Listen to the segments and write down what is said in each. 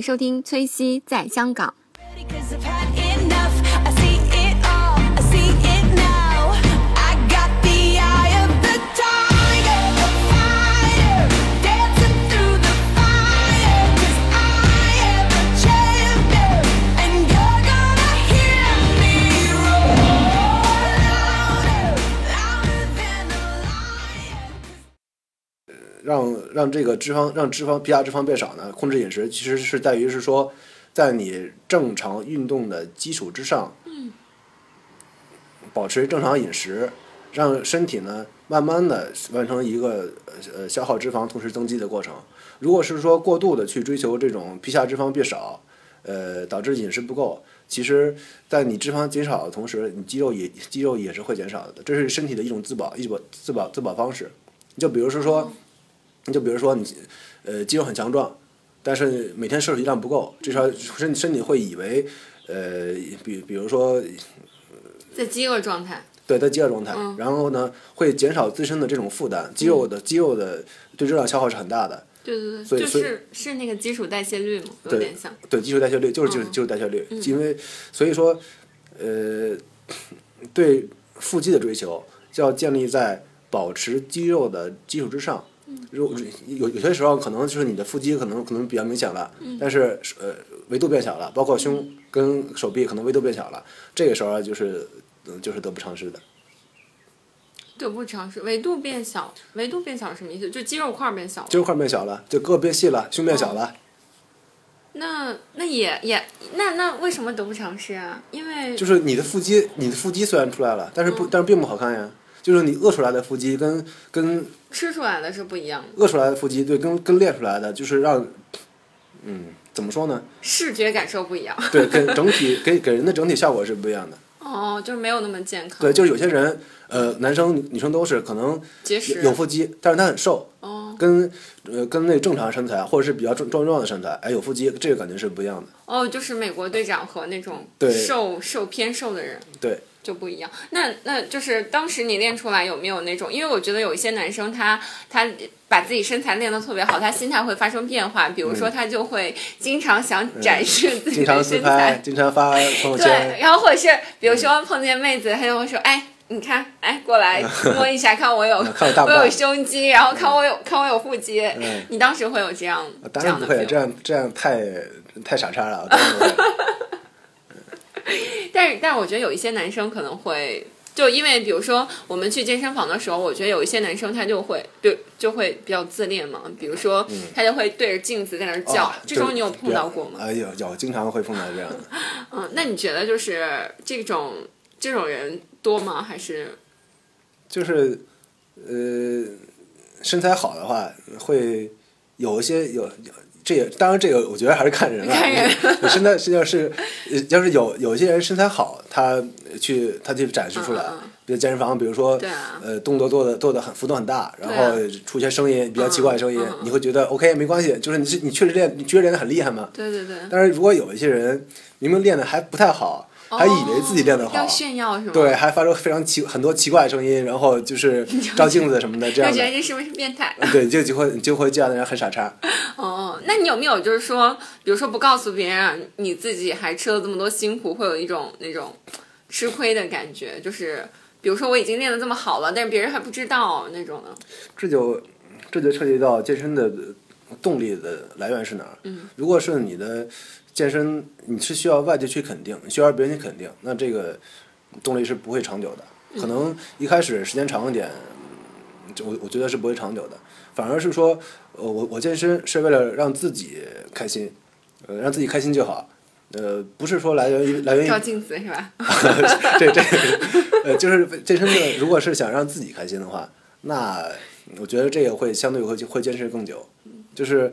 收听崔西在香港。让让这个脂肪让脂肪皮下脂肪变少呢，控制饮食其实是在于是说，在你正常运动的基础之上，保持正常饮食，让身体呢慢慢的完成一个呃消耗脂肪同时增肌的过程。如果是说过度的去追求这种皮下脂肪变少，呃，导致饮食不够，其实，在你脂肪减少的同时，你肌肉也肌肉也是会减少的，这是身体的一种自保一种自保自保方式。就比如说说，你就比如说你，呃，肌肉很强壮，但是每天摄取量不够，这时候身身体会以为，呃，比比如说在饥饿状态，对在饥饿状态，然后呢会减少自身的这种负担，肌肉的肌肉的对热量消耗是很大的，对对对，就所以所以是是那个基础代谢率嘛，有对点像。对基础代谢率就是就是基础代谢率，因为所以说，呃，对腹肌的追求就要建立在保持肌肉的基础之上。如有有些时候可能就是你的腹肌可能可能比较明显了，但是呃维度变小了，包括胸跟手臂可能维度变小了，这个时候就是嗯就是得不偿失的。得不偿失，维度变小，维度变小是什么意思？就肌肉块变小了。肌肉块变小了，就胳膊变细了，胸变小了，那那也也那那为什么得不偿失啊？因为就是你的腹肌，你的腹肌虽然出来了，但是不，但是并不好看呀。就是你饿出来的腹肌跟跟吃出来的是不一样的，饿出来的腹肌，对，跟跟练出来的，就是让，嗯，怎么说呢？视觉感受不一样。对，跟整体给给人的整体效果是不一样的。哦，就是没有那么健康。对，就是有些人，呃，男生女生都是可能有腹肌，但是他很瘦，哦跟呃跟那正常身材或者是比较壮壮壮的身材，哎，有腹肌，这个感觉是不一样的。哦，就是美国队长和那种对瘦瘦偏瘦的人对，就不一样。那那就是当时你练出来有没有那种？因为我觉得有一些男生他他把自己身材练得特别好，他心态会发生变化。比如说他就会经常想展示自己经常的身自拍，材，经常发朋友圈对，然后或者是比如说碰见妹子，他就会说，哎。你看，哎，过来 摸一下，看我有 看我有胸肌，然后看我有看我有腹肌。嗯你当时会有这样这样的当然不会，这样这样太太傻叉了。但是，但是我觉得有一些男生可能会，就因为比如说我们去健身房的时候，我觉得有一些男生他就会，就就会比较自恋嘛。比如说，他就会对着镜子在那儿叫。啊这种对你有碰到过吗？哎，有有，经常会碰到这样的。嗯，那你觉得就是这种这种人多吗？还是就是呃，身材好的话，会有一些有有，这也当然这个我觉得还是看人了。看人你身材是要是呃要是有有一些人身材好，他去他去展示出来，比如健身房，比如说啊呃动作做的做的很幅度很大，然后出一些声音比较奇怪的声音，你会觉得 OK 没关系，就是你是你确实练你确实练的很厉害嘛。对对对，但是如果有一些人明明练的还不太好，还以为自己练得好，哦要炫耀是吗？对，，还发出非常奇很多奇怪的声音，然后就是照镜子什么的这就样的，觉得这是不是变态？对，就就会就会这样的人很傻叉。哦，那你有没有就是说，比如说不告诉别人啊，你自己还吃了这么多辛苦，会有一种那种吃亏的感觉？就是比如说我已经练得这么好了，但是别人还不知道那种呢。这就这就涉及到健身的动力的来源是哪儿？嗯，如果是你的健身，你是需要外界去肯定，需要别人去肯定，那这个动力是不会长久的。可能一开始时间长一点，我我觉得是不会长久的。反而是说，呃，我我健身是为了让自己开心，呃，让自己开心就好。呃，不是说来源于来源于照镜子是吧？这这呃，就是健身的，如果是想让自己开心的话，那我觉得这个会相对会会坚持更久。就是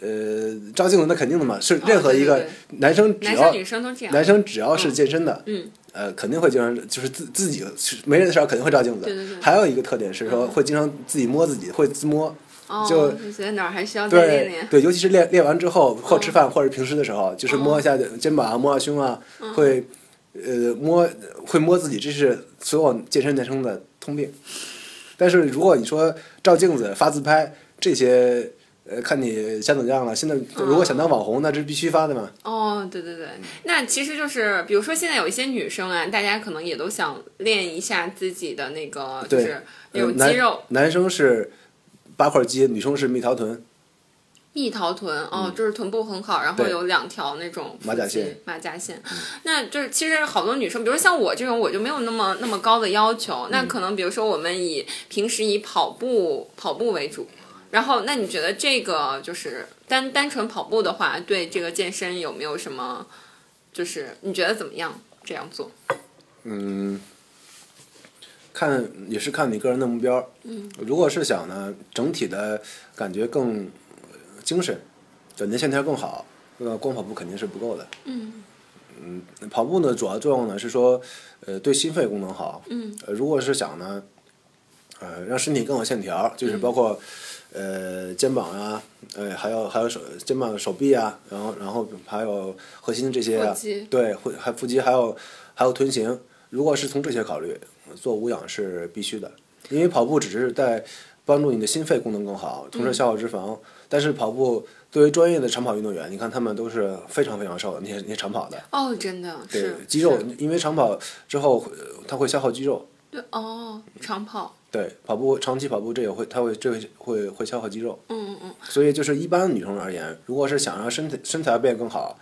呃，照镜子那肯定的嘛，是任何一个男生只要男生女生都这样。男生只要是健身的，嗯，呃，肯定会经常就是自自己没人的时候肯定会照镜子。对对对还有一个特点是说会经常自己摸自己，会自摸。哦，觉得哪儿还需要再练练。对对，尤其是练练完之后，或吃饭或者平时的时候，就是摸一下肩膀啊，摸下胸啊，会呃摸会摸自己，这是所有健身男生的通病。但是如果你说照镜子、发自拍这些，呃，看你想怎么样了。现在如果想当网红，那这是必须发的嘛。哦，对对对，那其实就是，比如说现在有一些女生啊，大家可能也都想练一下自己的那个，就是那呃男种肌肉。男生是八块肌，女生是蜜桃臀。蜜桃臀哦，就是臀部很好，然后有两条那种马甲线，嗯马甲线。那就是其实好多女生，比如像我这种，我就没有那么那么高的要求。那嗯可能比如说我们以平时以跑步跑步为主，然后那你觉得这个就是单单纯跑步的话，对这个健身有没有什么？就是你觉得怎么样这样做？嗯，看也是看你个人的目标。嗯，如果是想呢，整体的感觉更呃精神，短节线条更好，那光跑步肯定是不够的。嗯嗯，跑步呢，主要作用呢是说，呃，对心肺功能好。嗯。呃，如果是想呢，呃，让身体更有线条，就是包括，呃，肩膀啊，呃，还有还有手肩膀、手臂啊，然后然后还有核心这些啊，对，会还腹肌，还有还有臀型。如果是从这些考虑，做无氧是必须的，因为跑步只是在帮助你的心肺功能更好，同时消耗脂肪。但是跑步作为专业的长跑运动员，你看他们都是非常非常瘦的，那些那些长跑的。哦，真的对肌肉，因为长跑之后会它会消耗肌肉。对哦，长跑，对，跑步长期跑步这也会，它会这会会会消耗肌肉。嗯嗯嗯，所以就是一般女生而言，如果是想让身体身材变更好，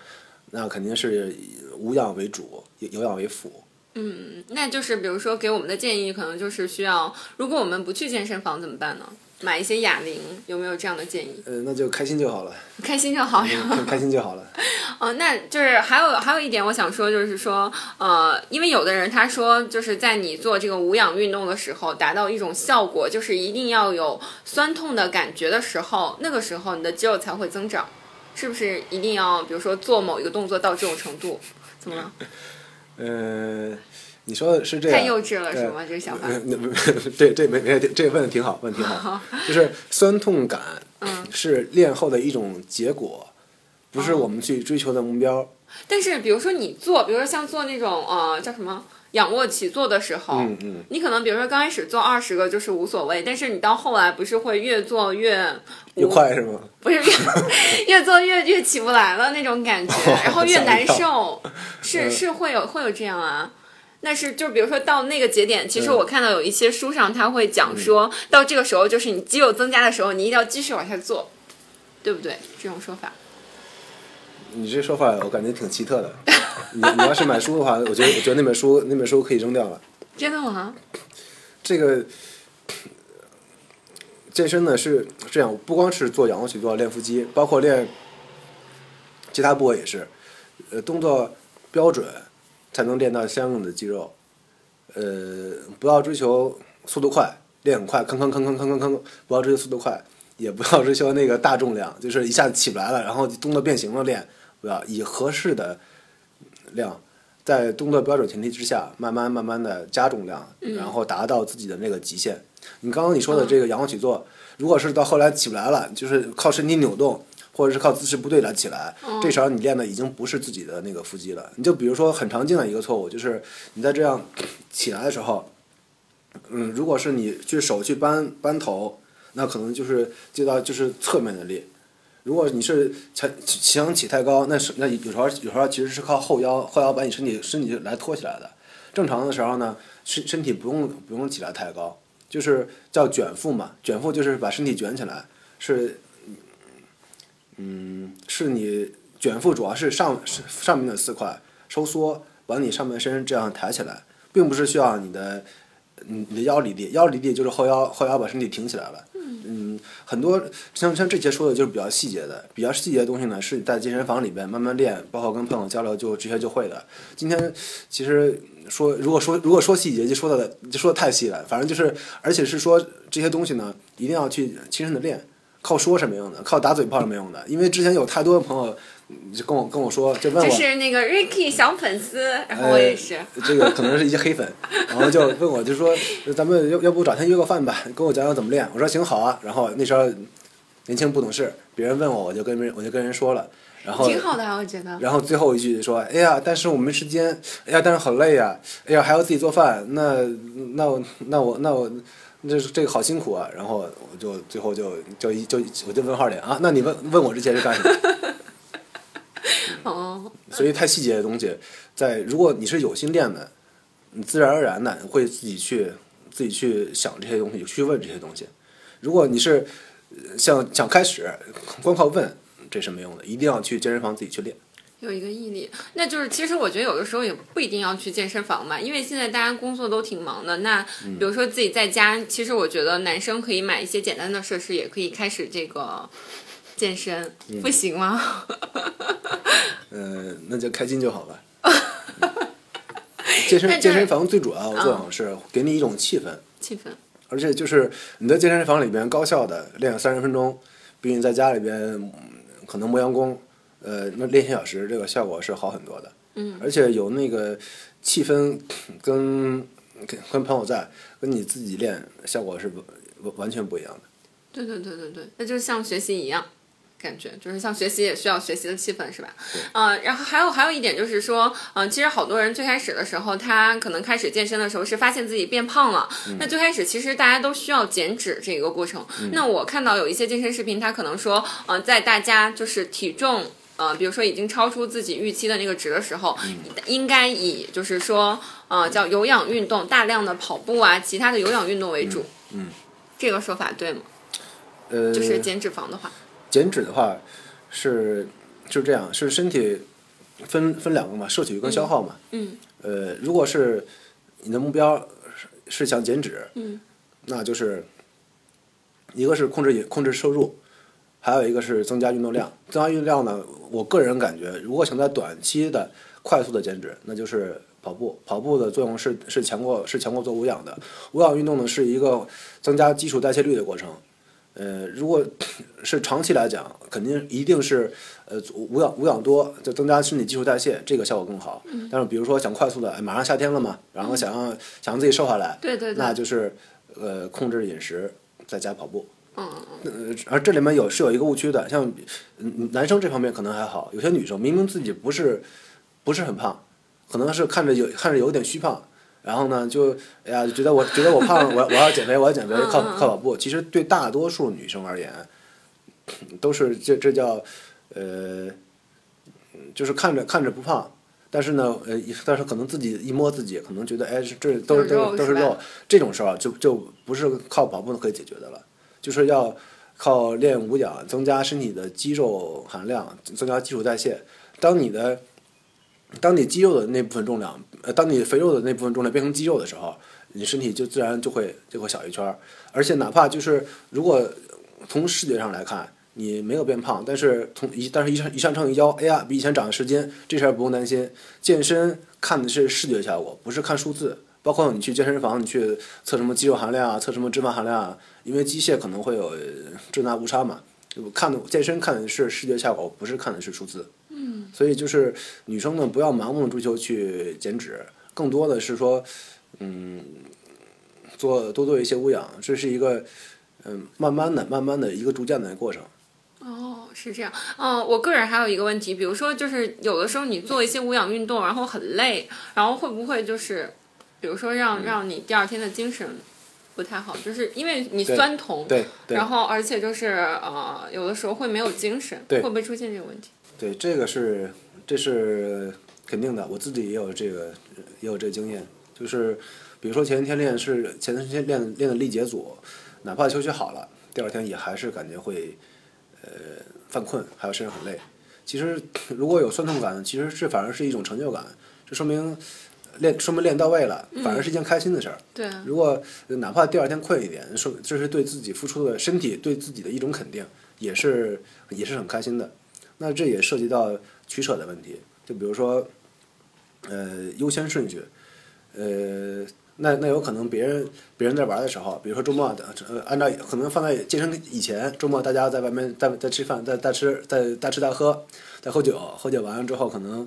那肯定是以无氧为主，有有氧为辅。嗯那就是比如说给我们的建议，可能就是需要，如果我们不去健身房怎么办呢？买一些哑铃，有没有这样的建议？呃，那就开心就好了，开心就好呀。开开心就好了。哦，那就是还有还有一点我想说，就是说，呃，因为有的人他说，就是在你做这个无氧运动的时候，达到一种效果，就是一定要有酸痛的感觉的时候，那个时候你的肌肉才会增长，是不是一定要，比如说做某一个动作到这种程度？怎么了？嗯、你说的是这样。太幼稚了是吗？这个想法？呃那这这没没这个问的挺好，问的挺好。就是酸痛感 嗯是练后的一种结果，不是哦我们去追求的目标。但是比如说你做，比如说像做那种呃叫什么仰卧起坐的时候，嗯嗯。你可能比如说刚开始做二十个就是无所谓，但是你到后来不是会越做越越快是吗？不是越越做越越起不来了那种感觉，然后越难受，是嗯是会有会有这样啊。那是就比如说到那个节点，其实嗯我看到有一些书上他会讲说，到这个时候就是你肌肉增加的时候，你一定要继续往下做，对不对？这种说法。你这说法我感觉挺奇特的。你你要是买书的话，我觉得我觉得那本书那本书可以扔掉了。真的吗？这个健身呢是这样，不光是做仰卧起坐、练腹肌，包括练其他部位也是，呃，动作标准才能练到相应的肌肉。呃，不要追求速度快，练很快，吭吭吭吭吭吭吭，不要追求速度快，也不要追求那个大重量，就是一下子起不来了，然后动作变形了练，不要以合适的量，在动作标准前提之下，慢慢慢慢的加重量，然后达到自己的那个极限。你刚刚你说的这个仰卧起坐，如果是到后来起不来了，就是靠身体扭动，或者是靠姿势不对来起来，这时候你练的已经不是自己的那个腹肌了。你就比如说很常见的一个错误，就是你在这样起来的时候，嗯，如果是你去手去扳扳头，那可能就是接到就是侧面的力。如果你是想想起太高，那是那有时候有时候其实是靠后腰后腰把你身体身体来托起来的。正常的时候呢，身身体不用不用起来太高，就是叫卷腹嘛。卷腹就是把身体卷起来，是嗯，是你卷腹主要是上上面的四块收缩，把你上半身这样抬起来，并不是需要你的你你的腰离地，腰离地就是后腰后腰把身体挺起来了。嗯，很多像像这些说的就是比较细节的，比较细节的东西呢，是在健身房里边慢慢练，包括跟朋友交流就这些就会的。今天其实说如果说如果说细节就说的就说的太细了，反正就是而且是说这些东西呢一定要去亲身的练，靠说是没用的，靠打嘴炮是没用的，因为之前有太多的朋友嗯就跟我跟我说，就问我。就是那个 Ricky 小粉丝，然后我也是。呃，这个可能是一些黑粉，然后就问我，就说咱们要要不找天约个饭吧，跟我讲讲怎么练。我说行好啊。然后那时候年轻不懂事，别人问我，我就跟人我就跟人说了，然后挺好的啊，我觉得。然后最后一句说，哎呀，但是我没时间，哎呀，但是好累呀，哎呀，还要自己做饭，那那我那我那我这这个好辛苦啊，然后我就最后就就一就我就问号脸啊，那你问问我这些是干什么？哦，所以太细节的东西，在如果你是有心练的，你自然而然的会自己去自己去想这些东西，去问这些东西。如果你是呃想想开始，光靠问这是没用的，一定要去健身房自己去练。有一个毅力，那就是其实我觉得有的时候也不一定要去健身房嘛，因为现在大家工作都挺忙的。那比如说自己在家，其实我觉得男生可以买一些简单的设施，也可以开始这个健身，不行吗？呃，那就开心就好吧。健身健身房最主要的作用是给你一种气氛，气氛，而且就是你在健身房里边高效的练三十分钟，比你在家里边嗯可能磨洋工，呃，那练习小时，这个效果是好很多的。嗯，而且有那个气氛跟跟跟朋友在，跟你自己练效果是完完全不一样的。对对对对对，那就像学习一样。感觉就是像学习也需要学习的气氛，是吧？嗯、然后还有还有一点就是说，嗯、其实好多人最开始的时候，他可能开始健身的时候是发现自己变胖了。那最开始其实大家都需要减脂这个过程。那我看到有一些健身视频，他可能说，嗯、在大家就是体重。呃，比如说已经超出自己预期的那个值的时候，应该以就是说，呃，叫有氧运动，大量的跑步啊，其他的有氧运动为主。嗯，这个说法对吗？呃，就是减脂肪的话，减脂的话是是这样，是身体分分两个嘛，摄取跟消耗嘛。嗯。呃，如果是你的目标是是想减脂，嗯，那就是一个是控制饮控制摄入，还有一个是增加运动量。增加运动量呢，我个人感觉，如果想在短期的快速的减脂，那就是跑步。跑步的作用是是强过是强过做无氧的。无氧运动呢是一个增加基础代谢率的过程。呃，如果 是长期来讲，肯定一定是呃无氧无氧多，就增加身体基础代谢，这个效果更好。但是比如说想快速的，哎，马上夏天了嘛，然后想让想让自己瘦下来，对对对那就是呃控制饮食，再加跑步。嗯呃，而这里面有是有一个误区的，像嗯男生这方面可能还好，有些女生明明自己不是不是很胖，可能是看着有看着有点虚胖，然后呢就哎呀觉得我觉得我胖了，我我要减肥，我要减肥，靠靠跑步。其实对大多数女生而言，都是这这叫呃，就是看着看着不胖。但是呢，呃，但是可能自己一摸自己，可能觉得，哎，这都是都是都是肉，这种事儿啊就就不是靠跑步可以解决的了，就是要靠练无氧增加身体的肌肉含量，增加基础代谢。当你的当你肌肉的那部分重量，呃，当你肥肉的那部分重量变成肌肉的时候，你身体就自然就会就会小一圈儿。而且哪怕就是如果从视觉上来看，你没有变胖，但是从一但是一上一上称一腰，哎呀，比以前长了十斤，这事儿不用担心。健身看的是视觉效果，不是看数字。包括你去健身房，你去测什么肌肉含量啊，测什么脂肪含量啊，因为机械可能会有重大误差嘛。就看的健身看的是视觉效果，不是看的是数字。嗯。所以就是女生呢，不要盲目的追求去减脂，更多的是说，嗯，做多做一些无氧，这是一个嗯慢慢的、慢慢的一个逐渐的过程。哦，是这样。嗯、我个人还有一个问题，比如说，就是有的时候你做一些无氧运动，然后很累，然后会不会就是，比如说嗯让让你第二天的精神不太好，就是因为你酸痛，对对然后而且就是呃，有的时候会没有精神，会不会出现这个问题？对，这个是这是肯定的，我自己也有这个也有这个经验，就是比如说前一天练是前一天练练的力竭组，哪怕休息好了，第二天也还是感觉会呃犯困，还有身上很累。其实如果有酸痛感，其实这反而是一种成就感，这说明练说明练到位了，反而是一件开心的事儿。对啊，如果呃哪怕第二天困一点，说这是对自己付出的身体对自己的一种肯定，也是也是很开心的。那这也涉及到取舍的问题，就比如说，呃，优先顺序，呃，那那有可能别人别人在玩的时候，比如说周末的，呃，按照可能放在健身以前，周末大家在外面在在吃饭，在大吃在大吃大喝，在喝酒，喝酒完了之后可能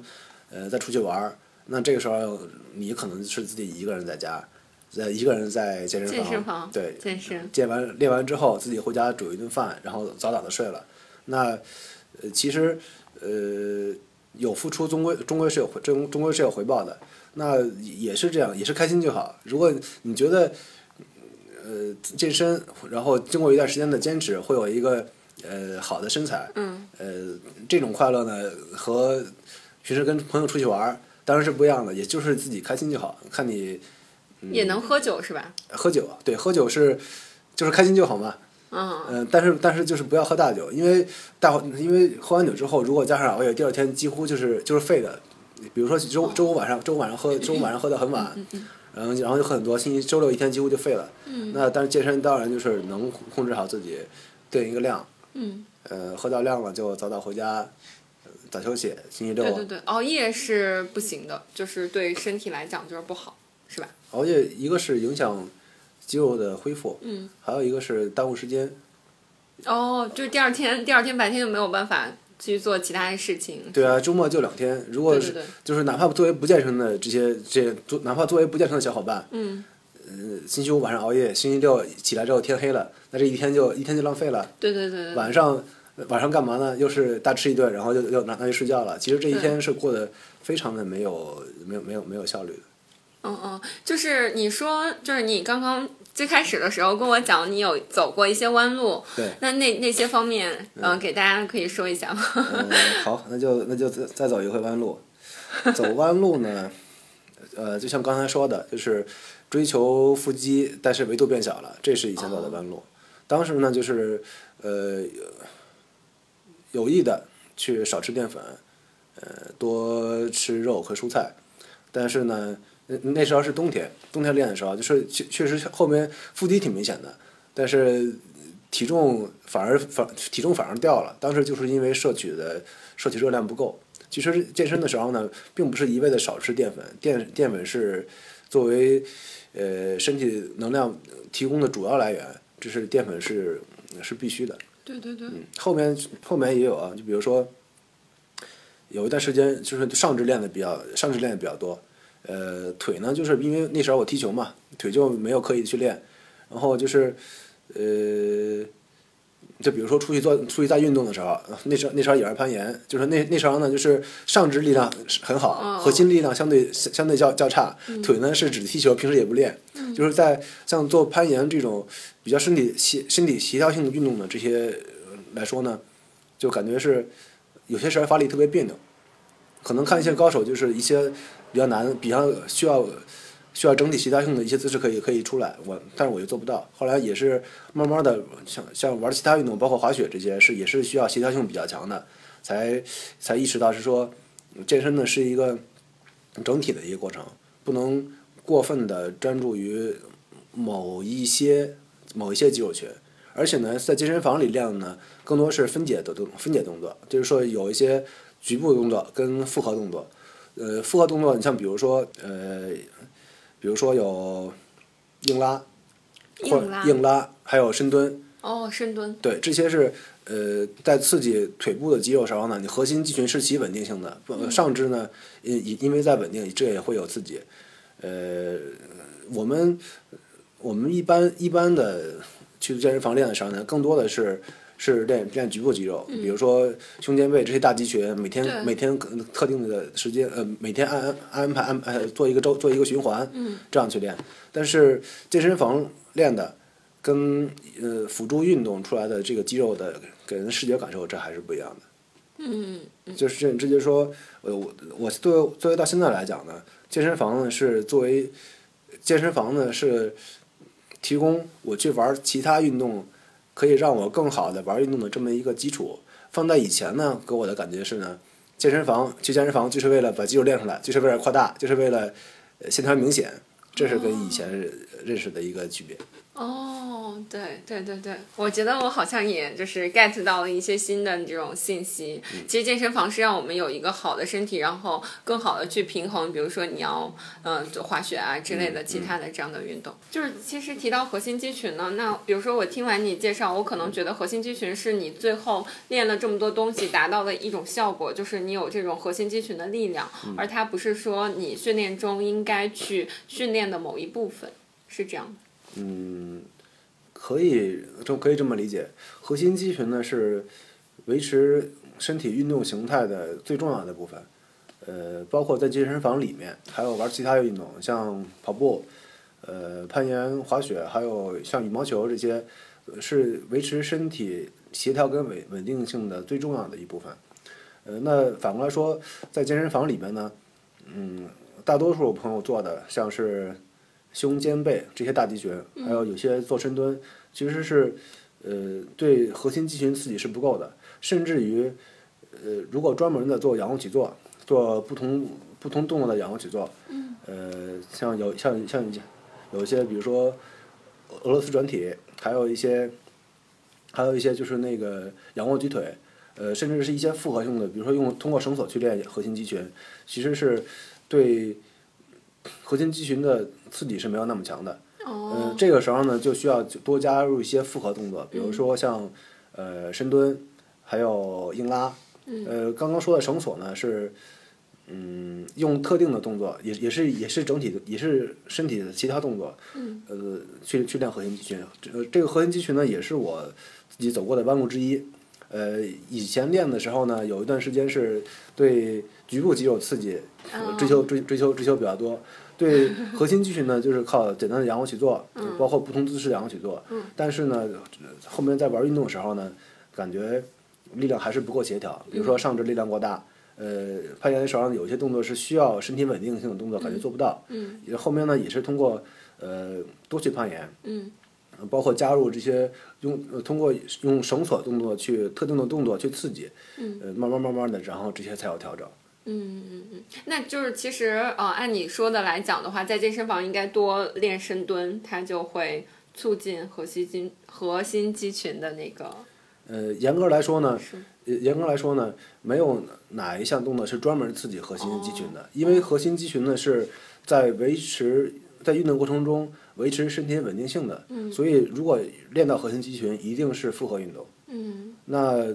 呃再出去玩儿，那这个时候你可能是自己一个人在家，在一个人在健身房，健身房对，健身，健完练完之后，自己回家煮一顿饭，然后早早的睡了。那呃，其实呃，有付出终归终归是有回终终归是有回报的。那也是这样，也是开心就好。如果你觉得呃健身，然后经过一段时间的坚持，会有一个呃好的身材。嗯。呃，这种快乐呢，和平时跟朋友出去玩儿当然是不一样的，也就是自己开心就好。看你也能喝酒是吧？喝酒，对，喝酒是就是开心就好嘛。嗯，嗯、但是但是就是不要喝大酒，因为大因为喝完酒之后，如果加上熬夜，第二天几乎就是就是废的。比如说周周五晚上，周五晚上喝，周五晚上喝的很晚，然后然后就喝很多，星期周六一天几乎就废了。那但是健身当然就是能控制好自己，定一个量。嗯。呃，喝到量了就早早回家，呃早休息。星期六对对对，熬夜是不行的，就是对身体来讲就是不好，是吧？熬夜一个是影响肌肉的恢复，嗯，还有一个是耽误时间。哦，就是第二天，第二天白天就没有办法去做其他的事情。对啊，周末就两天，如果是就是哪怕作为不健身的这些这哪怕作为不健身的小伙伴，嗯，呃，星期五晚上熬夜，星期六起来之后天黑了，那这一天就一天就浪费了。对对对对对，晚上晚上干嘛呢？又是大吃一顿，然后又又拿拿去睡觉了。其实这一天是过得非常的没有没有没有没有效率的。嗯嗯，就是你说，就是你刚刚最开始的时候跟我讲，你有走过一些弯路，对，那那那些方面，嗯、给大家可以说一下吗？嗯，好，那就那就再再走一回弯路。走弯路呢，呃，就像刚才说的，就是追求腹肌，但是维度变小了，这是以前走的弯路。当时呢，就是呃有意的去少吃淀粉，呃，多吃肉和蔬菜。但是呢，那那时候是冬天，冬天练的时候，就是确确实后面腹肌挺明显的，但是体重反而反体重反而掉了。当时就是因为摄取的摄取热量不够。其实健身的时候呢，并不是一味的少吃淀粉，淀淀粉是作为呃身体能量提供的主要来源，这是淀粉是是必须的。对对对，后面后面也有啊，就比如说有一段时间就是上肢练的比较上肢练的比较多，呃腿呢就是因为那时候我踢球嘛，腿就没有刻意去练，然后就是呃就比如说出去做出去在运动的时候，那时候那时候也是攀岩，就是那那时候呢就是上肢力量是很好，核心力量相对相相对较较差，腿呢是只踢球，平时也不练，就是在像做攀岩这种比较身体协身体协调性的运动的这些呃来说呢，就感觉是有些时候发力特别别扭，可能看一些高手就是一些比较难、比较需要需要整体协调性的一些姿势可以可以出来，我但是我又做不到。后来也是慢慢的像像玩其他运动，包括滑雪这些是也是需要协调性比较强的，才才意识到是说健身呢是一个整体的一个过程，不能过分的专注于某一些某一些肌肉群。而且呢，在健身房里练呢，更多是分解的动分解动作，就是说有一些局部动作跟复合动作。呃，复合动作，你像比如说呃，比如说有硬拉，或者硬拉还有深蹲，哦，深蹲，对，这些是呃在刺激腿部的肌肉时候呢，你核心肌群是起稳定性的，不上肢呢因因因为在稳定，这也会有刺激。呃，我们我们一般一般的去健身房练的时候呢，更多的是是练练局部肌肉，比如说胸肩背这些大肌群，每天每天特定的时间，呃，每天按安安排安排做一个周做一个循环，这样去练。但是健身房练的跟呃辅助运动出来的这个肌肉的给人的视觉感受，这还是不一样的。嗯，就是这这就是说，呃，我我作为作为到现在来讲呢，健身房呢是作为健身房呢是提供我去玩其他运动，可以让我更好的玩运动的这么一个基础。放在以前呢，给我的感觉是呢，健身房去健身房就是为了把肌肉练出来，就是为了扩大，就是为了线条明显，这是跟以前认识的一个区别。哦，对对对对，我觉得我好像也就是 get 到了一些新的这种信息。其实健身房是让我们有一个好的身体，然后更好的去平衡，比如说你要嗯做滑雪啊之类的其他的这样的运动。就是其实提到核心肌群呢，那比如说我听完你介绍，我可能觉得核心肌群是你最后练了这么多东西达到的一种效果，就是你有这种核心肌群的力量，而它不是说你训练中应该去训练的某一部分，是这样的。嗯，可以这可以这么理解，核心肌群呢是维持身体运动形态的最重要的部分。呃，包括在健身房里面，还有玩其他运动，像跑步，呃攀岩、滑雪，还有像羽毛球这些，是维持身体协调跟稳稳定性的最重要的一部分。呃，那反过来说，在健身房里面呢，嗯，大多数朋友做的像是胸肩背这些大肌群，还有有些做深蹲，其实是呃对核心肌群刺激是不够的，甚至于呃如果专门的做仰卧起坐，做不同不同动作的仰卧起坐，呃像有像像有一些比如说俄罗斯转体，还有一些还有一些就是那个仰卧举腿。呃，甚至是一些复合性的，比如说用通过绳索去练核心肌群，其实是对核心肌群的刺激是没有那么强的。哦嗯，这个时候呢，就需要多加入一些复合动作，比如说像呃深蹲，还有硬拉。呃，刚刚说的绳索呢是，嗯，用特定的动作，也也是也是整体的，也是身体的其他动作，呃，去去练核心肌群。这呃这个核心肌群呢，也是我自己走过的弯路之一。呃，以前练的时候呢，有一段时间是对局部肌肉刺激，呃追求追追求追求比较多。对 核心肌群呢，就是靠简单的仰卧起坐，包括不同姿势仰卧起坐。但是呢，后面在玩运动的时候呢，感觉力量还是不够协调。比如说上肢力量过大，呃，攀岩手上有些动作是需要身体稳定性的动作，感觉做不到。嗯。后面呢，也是通过呃多去攀岩。嗯。包括加入这些用呃通过用绳索动作去特定的动作去刺激，嗯呃，慢慢慢慢的，然后这些才有调整。嗯嗯嗯，那就是其实呃，按你说的来讲的话，在健身房应该多练深蹲，它就会促进核心肌核心肌群的那个。呃，严格来说呢，严格来说呢，没有哪一项动作是专门刺激核心肌群哦的，因为核心肌群呢是在维持在运动过程中维持身体稳定性的，所以如果练到核心肌群，一定是复合运动。嗯那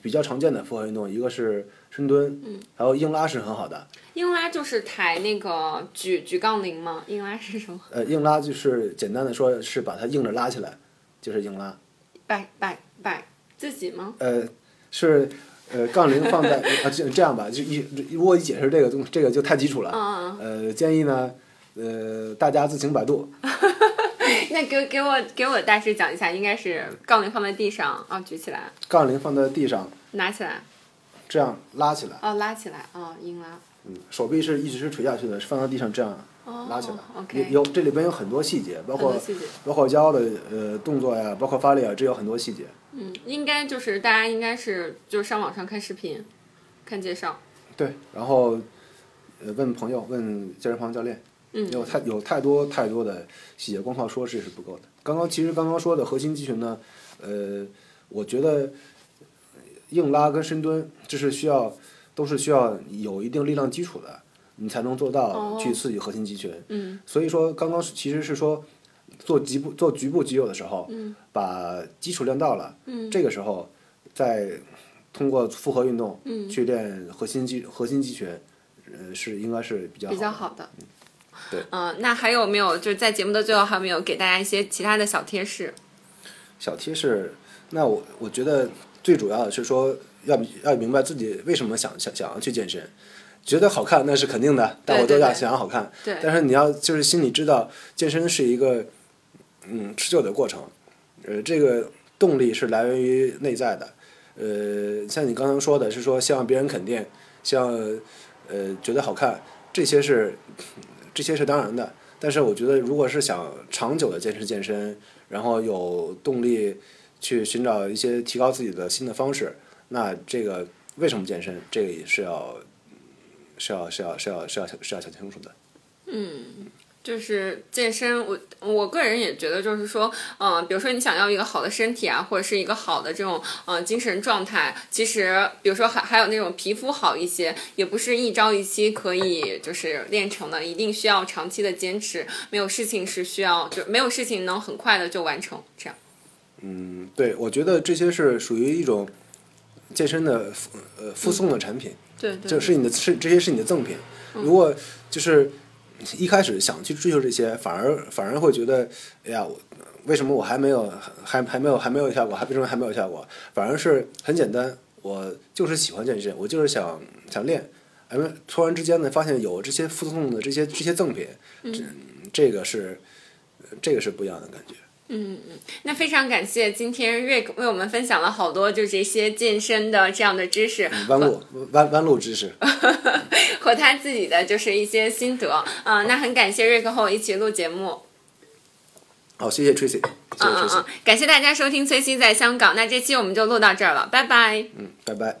比较常见的复合运动，一个是深蹲，还有硬拉是很好的。硬拉就是抬那个举举杠铃吗？硬拉是什么？呃，硬拉就是简单的说，是把它硬着拉起来，就是硬拉。摆摆摆自己吗？呃，是呃杠铃放在啊这这样吧，就一如果一解释这个东这个就太基础了。嗯呃，建议呢，呃大家自行百度。那给给我给我大致讲一下，应该是杠铃放在地上啊，举起来，杠铃放在地上，拿起来，这样拉起来，哦，拉起来，哦，硬拉。嗯，手臂是一直是垂下去的，是放到地上这样拉起来。有有这里边有很多细节，包括包括腰的呃动作呀，包括发力啊，这有很多细节。嗯，应该就是大家应该是就是上网上看视频，看介绍。对，然后呃问朋友，问健身房教练，嗯有太有太多太多的细节，光靠说是是不够的。刚刚其实刚刚说的核心肌群呢，呃，我觉得硬拉跟深蹲这是需要都是需要有一定力量基础的，你才能做到哦去刺激核心肌群。嗯所以说刚刚其实是说做局部做局部肌肉的时候，嗯把基础练到了，嗯这个时候再通过复合运动嗯去练核心肌核心肌群，呃，是应该是比较比较好的。好的。对。嗯、那还有没有就是在节目的最后，还有没有给大家一些其他的小贴士？小贴士，那我我觉得最主要的是说要要明白自己为什么想想想要去健身，觉得好看那是肯定的，但我都要想要好看，对但是你要就是心里知道健身是一个嗯持久的过程，呃，这个动力是来源于内在的，呃，像你刚刚说的是说希望别人肯定，希望呃觉得好看，这些是这些是当然的。但是我觉得，如果是想长久的坚持健身，然后有动力去寻找一些提高自己的新的方式，那这个为什么健身，这个也是要是要是要是要是要是要想清楚的。嗯就是健身，我我个人也觉得，就是说，嗯、比如说你想要一个好的身体啊，或者是一个好的这种呃精神状态，其实比如说还还有那种皮肤好一些，也不是一朝一夕可以就是练成的，一定需要长期的坚持。没有事情是需要就没有事情能很快的就完成，这样。嗯，对，我觉得这些是属于一种健身的附呃附送的产品，对对这是你的是这些是你的赠品。如果就是一开始想去追求这些，反而反而会觉得，哎呀，我为什么我还没有还还没有还没有效果，还为什么还没有效果？反而是很简单，我就是喜欢健身，我就是想想练。哎，突然之间呢，发现有这些附送的这些这些赠品，这这个是这个是不一样的感觉。那非常感谢今天 Rick 为我们分享了好多就这些健身的这样的知识，弯路弯弯路知识，和他自己的就是一些心得啊、那很感谢 Rick 和我一起录节目。好，谢谢 Tracy，谢谢嗯嗯 Tracy，嗯，感谢大家收听崔西在香港。那这期我们就录到这儿了，拜拜。嗯，拜拜。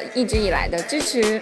一直以来的支持。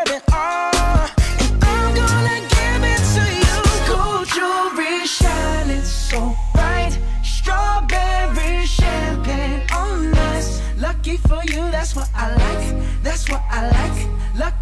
it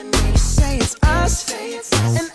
It me? Say it's us. Say it's us.